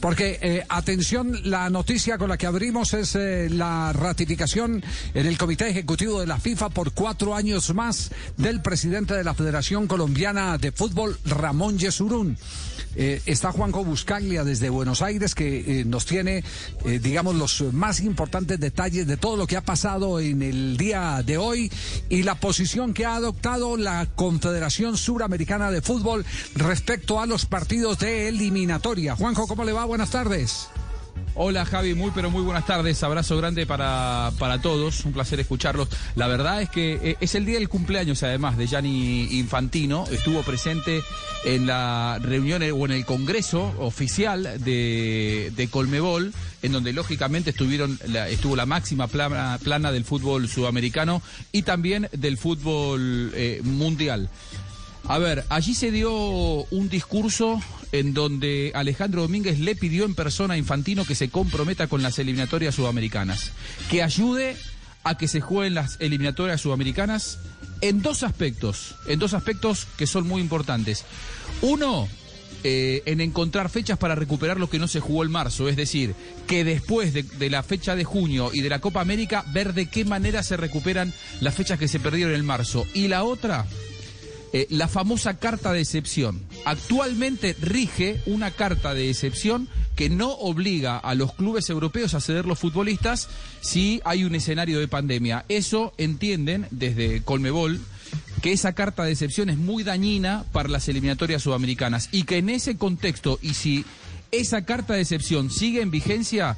Porque, eh, atención, la noticia con la que abrimos es eh, la ratificación en el Comité Ejecutivo de la FIFA por cuatro años más del presidente de la Federación Colombiana de Fútbol, Ramón Yesurún. Eh, está Juanjo Buscaglia desde Buenos Aires que nos tiene, digamos, los más importantes detalles de todo lo que ha pasado en el día de hoy y la posición que ha adoptado la Confederación Suramericana de Fútbol respecto a los partidos de eliminatoria. Juanjo, ¿cómo le va? Buenas tardes. Hola Javi, muy pero muy buenas tardes, abrazo grande para, para todos, un placer escucharlos. La verdad es que eh, es el día del cumpleaños además de Gianni Infantino, estuvo presente en la reunión eh, o en el congreso oficial de, de Colmebol, en donde lógicamente estuvieron estuvo la máxima plana, plana, del fútbol sudamericano y también del fútbol eh, mundial. A ver, allí se dio un discurso en donde Alejandro Domínguez le pidió en persona a Infantino que se comprometa con las eliminatorias sudamericanas, que ayude a que se jueguen las eliminatorias sudamericanas en dos aspectos, en dos aspectos que son muy importantes. Uno, eh, en encontrar fechas para recuperar lo que no se jugó el marzo, es decir, que después de, la fecha de junio y de la Copa América, ver de qué manera se recuperan las fechas que se perdieron en el marzo. Y la otra, eh, la famosa carta de excepción. Actualmente rige una carta de excepción que no obliga a los clubes europeos a ceder los futbolistas si hay un escenario de pandemia. Eso entienden desde Colmebol que esa carta de excepción es muy dañina para las eliminatorias sudamericanas y que en ese contexto y si esa carta de excepción sigue en vigencia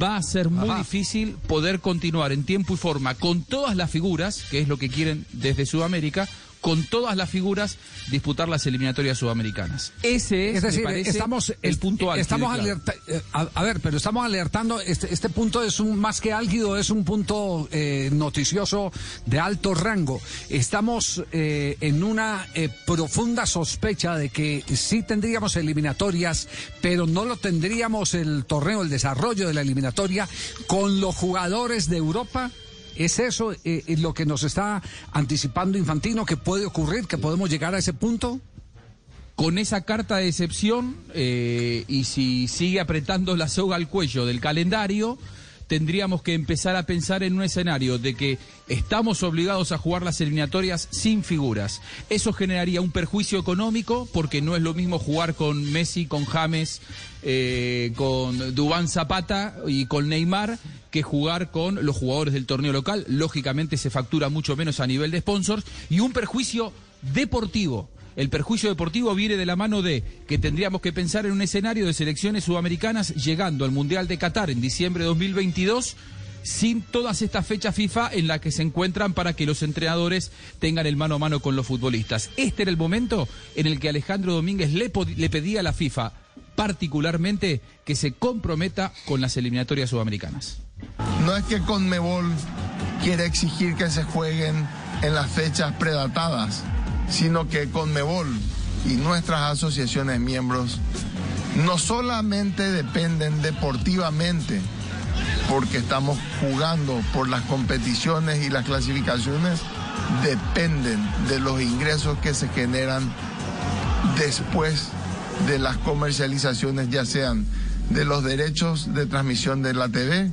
va a ser muy Ajá. difícil poder continuar en tiempo y forma con todas las figuras, que es lo que quieren desde Sudamérica, con todas las figuras disputar las eliminatorias sudamericanas. Ese es, es decir, me parece, estamos, el punto álgido. Estamos alerta, eh, a, a, ver, pero estamos alertando, este, este punto es un más que álgido, es un punto eh, noticioso de alto rango. Estamos eh, en una eh, profunda sospecha de que sí tendríamos eliminatorias, pero no lo tendríamos el torneo, el desarrollo de la eliminatoria con los jugadores de Europa. ¿Es eso eh, lo que nos está anticipando Infantino que puede ocurrir, que podemos llegar a ese punto? Con esa carta de excepción eh, y si sigue apretando la soga al cuello del calendario, tendríamos que empezar a pensar en un escenario de que estamos obligados a jugar las eliminatorias sin figuras. Eso generaría un perjuicio económico porque no es lo mismo jugar con Messi, con James, eh, con Dubán Zapata y con Neymar que jugar con los jugadores del torneo local. Lógicamente se factura mucho menos a nivel de sponsors y un perjuicio deportivo. El perjuicio deportivo viene de la mano de que tendríamos que pensar en un escenario de selecciones sudamericanas llegando al Mundial de Qatar en diciembre de 2022 sin todas estas fechas FIFA en las que se encuentran para que los entrenadores tengan el mano a mano con los futbolistas. Este era el momento en el que Alejandro Domínguez le, le pedía a la FIFA particularmente que se comprometa con las eliminatorias sudamericanas. No es que Conmebol quiere exigir que se jueguen en las fechas predatadas, sino que Conmebol y nuestras asociaciones miembros no solamente dependen deportivamente, porque estamos jugando por las competiciones y las clasificaciones, dependen de los ingresos que se generan después de las comercializaciones, ya sean de los derechos de transmisión de la TV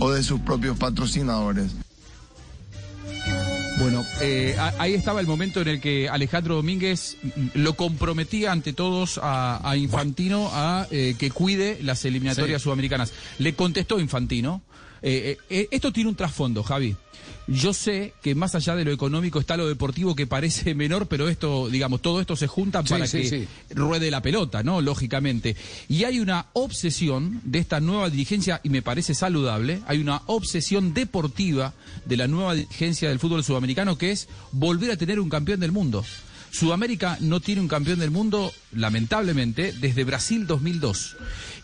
o de sus propios patrocinadores. Bueno, eh, ahí estaba el momento en el que Alejandro Domínguez lo comprometía ante todos a, a Infantino a eh, que cuide las eliminatorias sí. sudamericanas. Le contestó Infantino. Eh, esto tiene un trasfondo, Javi. Yo sé que más allá de lo económico está lo deportivo que parece menor, pero esto, digamos, todo esto se junta para sí, que sí. ruede la pelota, ¿no? Lógicamente. Y hay una obsesión de esta nueva dirigencia, y me parece saludable, hay una obsesión deportiva de la nueva dirigencia del fútbol sudamericano que es volver a tener un campeón del mundo. Sudamérica no tiene un campeón del mundo, lamentablemente, desde Brasil 2002.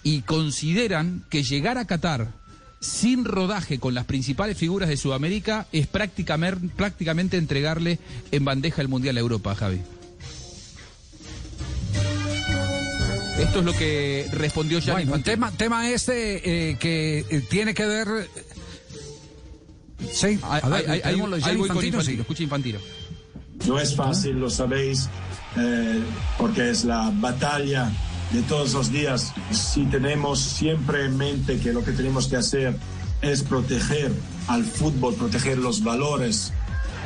Y consideran que llegar a Qatar sin rodaje con las principales figuras de Sudamérica es prácticamente, prácticamente entregarle en bandeja el Mundial a Europa, Javi. Esto es lo que respondió Gianni Bueno, tema, tema este eh, que eh, tiene que ver. Sí, Ahí- a ver, Gianni voy con Infantino, sí. Escucha Infantino. No es fácil, lo sabéis, eh, porque es la batalla de todos los días. Si tenemos siempre en mente que lo que tenemos que hacer es proteger al fútbol, proteger los valores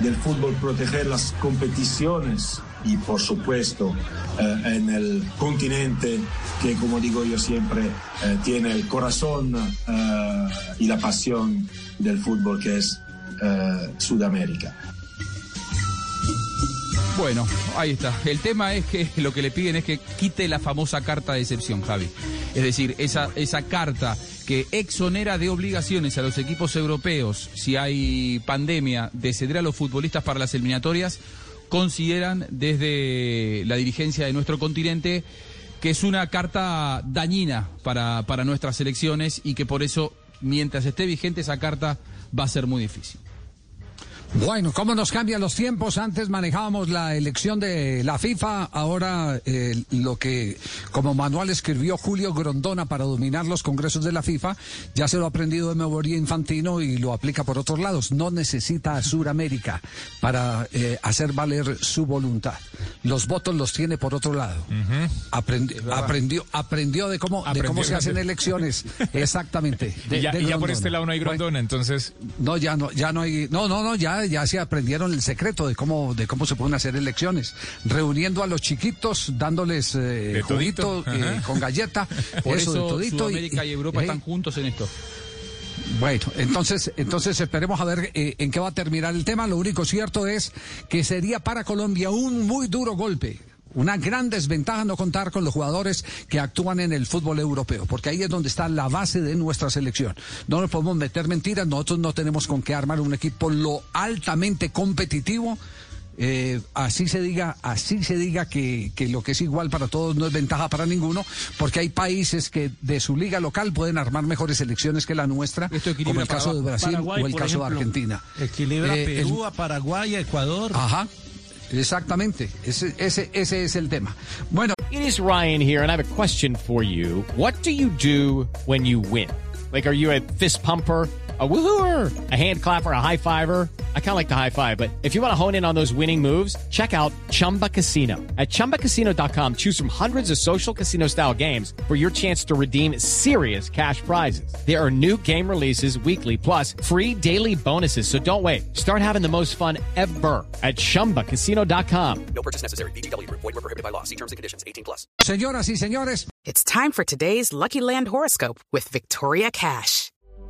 del fútbol, proteger las competiciones y por supuesto eh, en el continente que como digo yo siempre eh, tiene el corazón eh, y la pasión del fútbol que es Sudamérica. Bueno, ahí está. El tema es que lo que le piden es que quite la famosa carta de excepción, Javi. Es decir, esa, esa carta que exonera de obligaciones a los equipos europeos si hay pandemia de ceder a los futbolistas para las eliminatorias, consideran desde la dirigencia de nuestro continente que es una carta dañina para, para nuestras elecciones y que por eso, mientras esté vigente esa carta, va a ser muy difícil. Bueno, ¿cómo nos cambian los tiempos? Antes manejábamos la elección de la FIFA, ahora eh, lo que como manual escribió Julio Grondona para dominar los congresos de la FIFA, ya se lo ha aprendido de memoria Infantino y lo aplica por otros lados. No necesita a Suramérica para eh, hacer valer su voluntad. Los votos los tiene por otro lado. Aprendi- aprendió, aprendió de cómo, de cómo se hacen elecciones. Exactamente. de- Y ya, y ya por este lado no hay Bueno, Grondona, entonces no, ya no, ya no hay, no, no, no, ya, ya se aprendieron el secreto de cómo, de cómo se pueden hacer elecciones, reuniendo a los chiquitos, dándoles eh, juguito eh, con galleta, Por eso, eso, de todito. Sudamérica y, Europa eh, están juntos en esto. Bueno, entonces, entonces esperemos a ver eh, en qué va a terminar el tema. Lo único cierto es que sería para Colombia un muy duro golpe. Una gran desventaja no contar con los jugadores que actúan en el fútbol europeo, porque ahí es donde está la base de nuestra selección. No nos podemos meter mentiras, nosotros no tenemos con qué armar un equipo lo altamente competitivo. eh, así se diga, así se diga que, que lo que es igual para todos no es ventaja para ninguno, porque hay países que de su liga local pueden armar mejores selecciones que la nuestra, como el caso de. Brasil Paraguay, o el caso de Argentina. Equilibra Eh, Perú, el- a Paraguay, a Ecuador. Ajá, exactamente, ese, ese, ese es el tema. Bueno, It is Ryan here, and I have a question for you. What do you do when you win? Like, are you a fist pumper? A woohooer, a hand clapper, a high fiver. I kind of like the high five, but if you want to hone in on those winning moves, check out Chumba Casino. At chumbacasino.com, choose from hundreds of social casino style games for your chance to redeem serious cash prizes. There are new game releases weekly, plus free daily bonuses. So don't wait. Start having the most fun ever at chumbacasino.com. No purchase necessary. VGW Group. Void were prohibited by law. See terms and conditions. 18 plus. señoras y señores, It's time for today's Lucky Land horoscope with Victoria Cash.